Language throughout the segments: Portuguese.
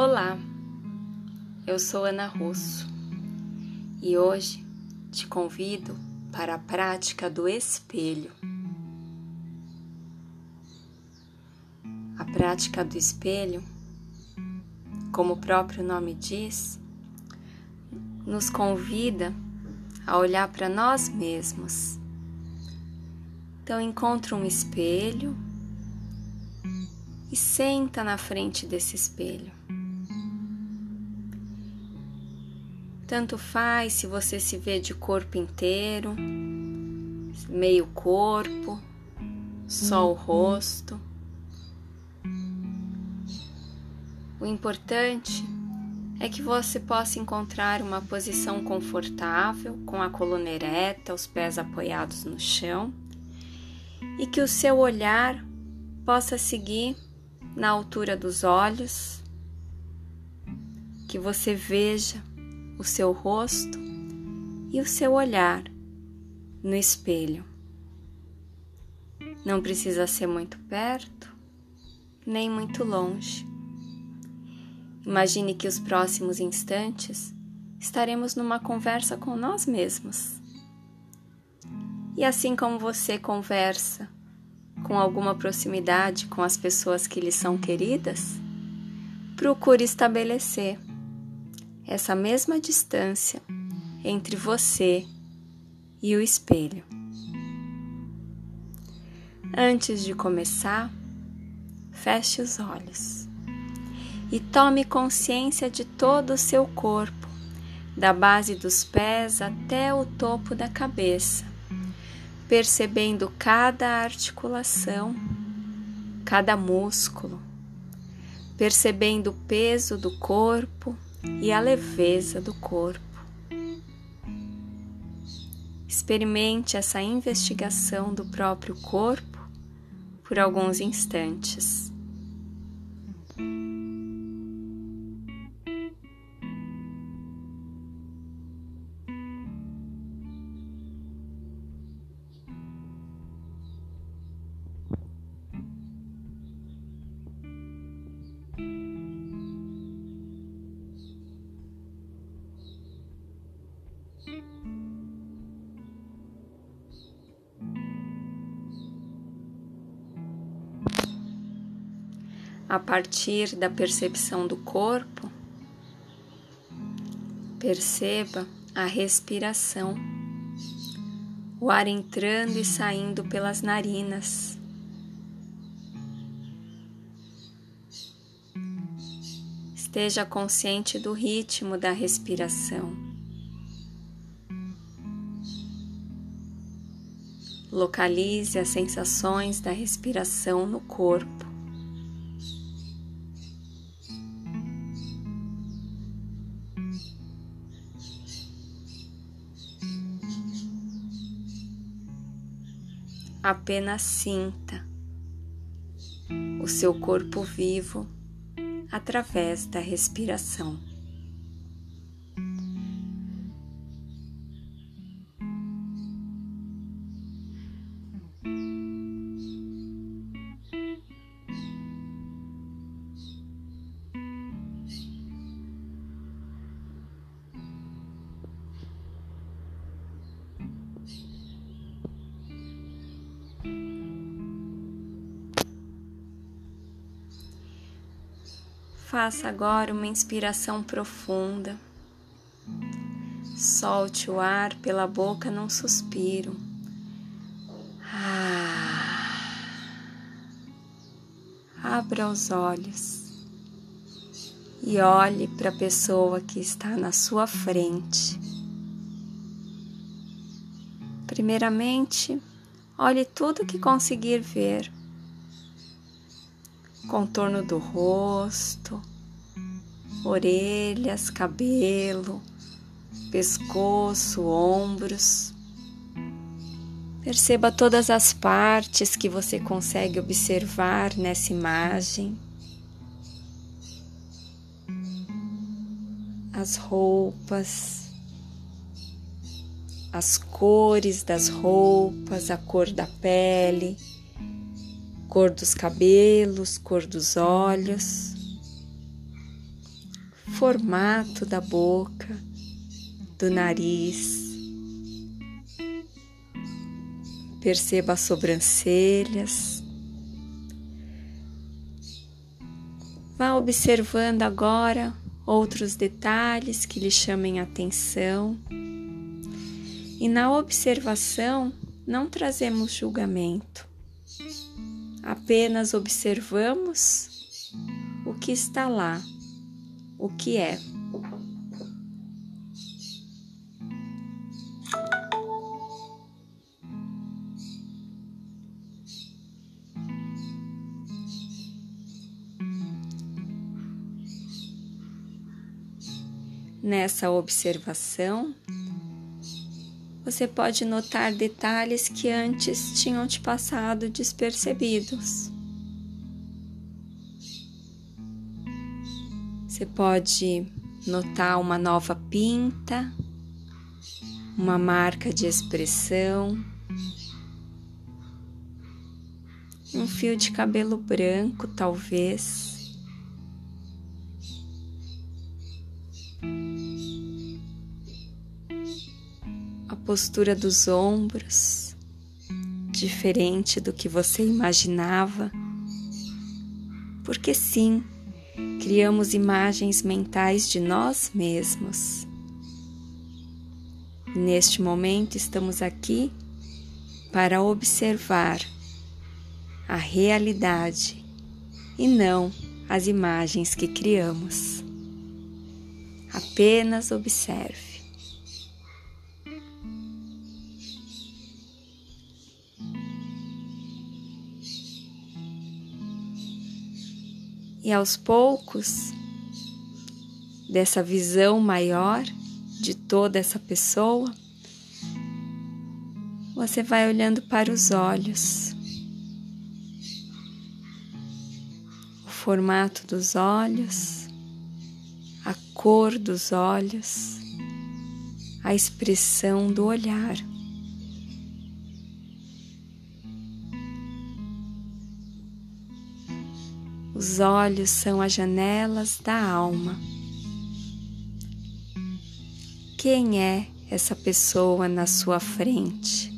Olá, eu sou Ana Russo e hoje te convido para a prática do espelho. A prática do espelho, como o próprio nome diz, nos convida a olhar para nós mesmos. Então, encontra um espelho e senta na frente desse espelho. Tanto faz se você se vê de corpo inteiro, meio corpo, só o rosto. O importante é que você possa encontrar uma posição confortável, com a coluna ereta, os pés apoiados no chão, e que o seu olhar possa seguir na altura dos olhos, que você veja o seu rosto e o seu olhar no espelho. Não precisa ser muito perto, nem muito longe. Imagine que os próximos instantes estaremos numa conversa com nós mesmos. E assim como você conversa com alguma proximidade com as pessoas que lhe são queridas, procure estabelecer essa mesma distância entre você e o espelho. Antes de começar, feche os olhos e tome consciência de todo o seu corpo, da base dos pés até o topo da cabeça, percebendo cada articulação, cada músculo, percebendo o peso do corpo e a leveza do corpo. Experimente essa investigação do próprio corpo por alguns instantes. A partir da percepção do corpo, perceba a respiração, o ar entrando e saindo pelas narinas. Esteja consciente do ritmo da respiração. Localize as sensações da respiração no corpo. Apenas sinta o seu corpo vivo através da respiração. Faça agora uma inspiração profunda. Solte o ar pela boca num suspiro. Ah. Abra os olhos e olhe para a pessoa que está na sua frente. Primeiramente, olhe tudo que conseguir ver contorno do rosto, orelhas, cabelo, pescoço, ombros. Perceba todas as partes que você consegue observar nessa imagem. As roupas, as cores das roupas, a cor da pele cor dos cabelos, cor dos olhos. formato da boca, do nariz. Perceba as sobrancelhas. Vá observando agora outros detalhes que lhe chamem atenção. E na observação não trazemos julgamento, apenas observamos o que está lá, o que é. Nessa observação, você pode notar detalhes que antes tinham te passado despercebidos. Você pode notar uma nova pinta, uma marca de expressão, um fio de cabelo branco, talvez. Postura dos ombros, diferente do que você imaginava. Porque sim, criamos imagens mentais de nós mesmos. Neste momento estamos aqui para observar a realidade e não as imagens que criamos. Apenas observe. E aos poucos, dessa visão maior de toda essa pessoa, você vai olhando para os olhos, o formato dos olhos, a cor dos olhos, a expressão do olhar. Os olhos são as janelas da alma. Quem é essa pessoa na sua frente?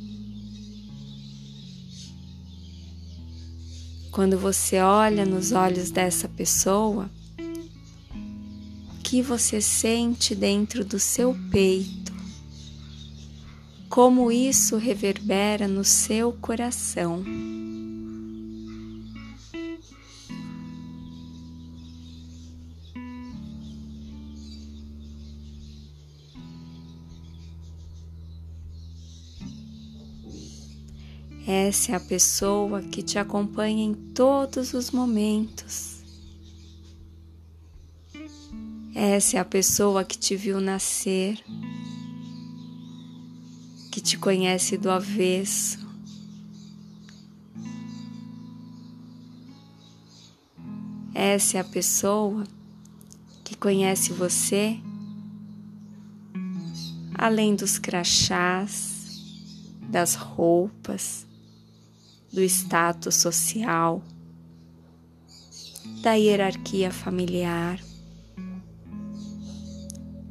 Quando você olha nos olhos dessa pessoa, o que você sente dentro do seu peito? Como isso reverbera no seu coração? É a pessoa que te acompanha em todos os momentos. Essa é a pessoa que te viu nascer, que te conhece do avesso. Essa é a pessoa que conhece você além dos crachás, das roupas do status social, da hierarquia familiar.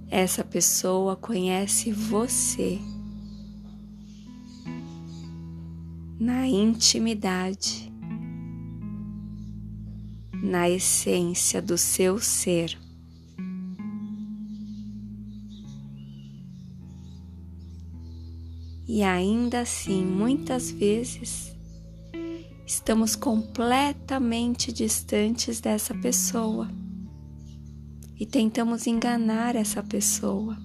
Essa pessoa conhece você na intimidade, na essência do seu ser. E ainda assim, muitas vezes, estamos completamente distantes dessa pessoa e tentamos enganar essa pessoa.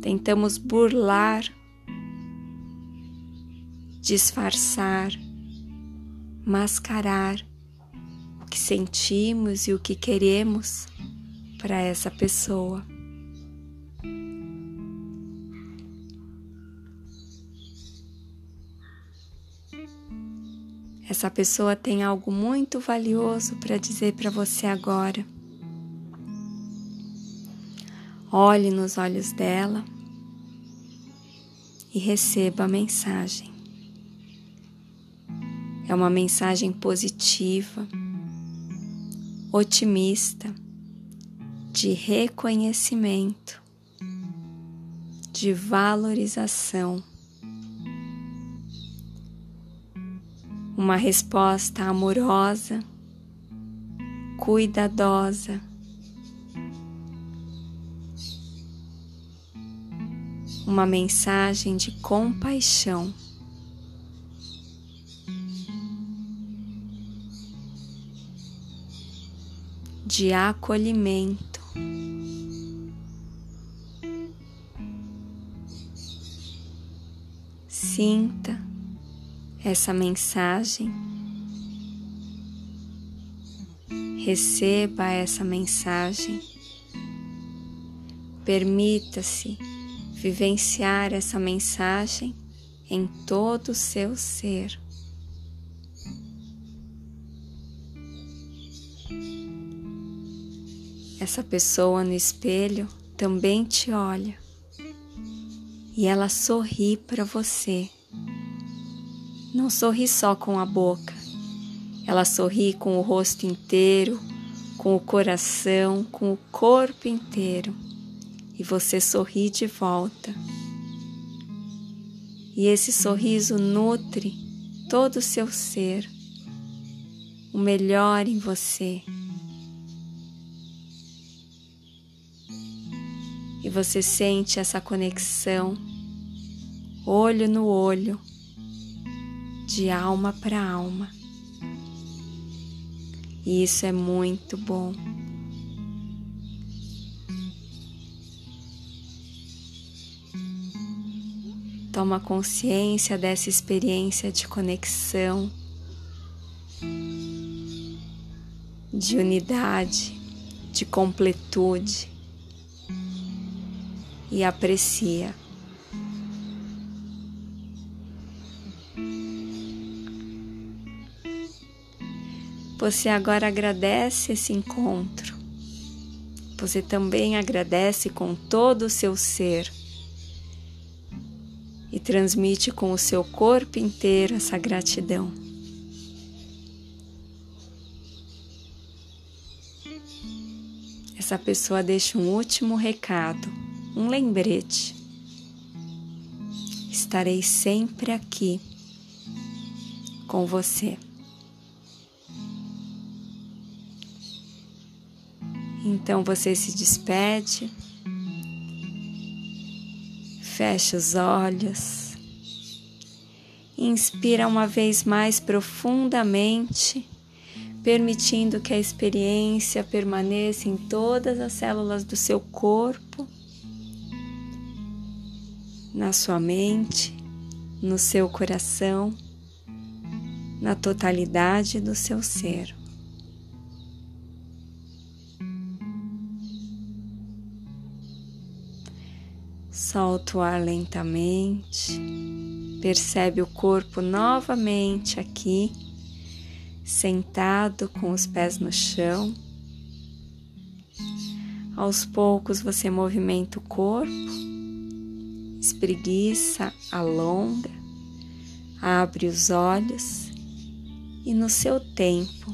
Tentamos burlar, disfarçar, mascarar o que sentimos e o que queremos para essa pessoa. Essa pessoa tem algo muito valioso para dizer para você agora. Olhe nos olhos dela e receba a mensagem. É uma mensagem positiva, otimista de reconhecimento, de valorização. Uma resposta amorosa, cuidadosa. Uma mensagem de compaixão. de acolhimento. Sinta essa mensagem, receba essa mensagem, permita-se vivenciar essa mensagem em todo o seu ser. Essa pessoa no espelho também te olha e ela sorri para você. Não sorri só com a boca, ela sorri com o rosto inteiro, com o coração, com o corpo inteiro e você sorri de volta. E esse sorriso nutre todo o seu ser, o melhor em você. e você sente essa conexão, olho no olho, de alma para alma. E isso é muito bom. Toma consciência dessa experiência de conexão, de unidade, de completude e aprecia. Você agora agradece esse encontro. Você também agradece com todo o seu ser e transmite com o seu corpo inteiro essa gratidão. Essa pessoa deixa um último recado um lembrete. Estarei sempre aqui com você. Então você se despede, fecha os olhos, inspira uma vez mais profundamente, permitindo que a experiência permaneça em todas as células do seu corpo na sua mente, no seu coração, na totalidade do seu ser. Solta o ar lentamente, percebe o corpo novamente aqui, sentado com os pés no chão. Aos poucos você movimenta o corpo espreguiça, alonga, abre os olhos e, no seu tempo,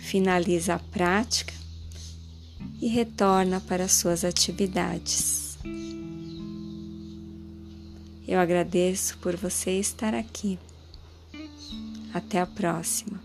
finaliza a prática e retorna para suas atividades. Eu agradeço por você estar aqui. Até a próxima.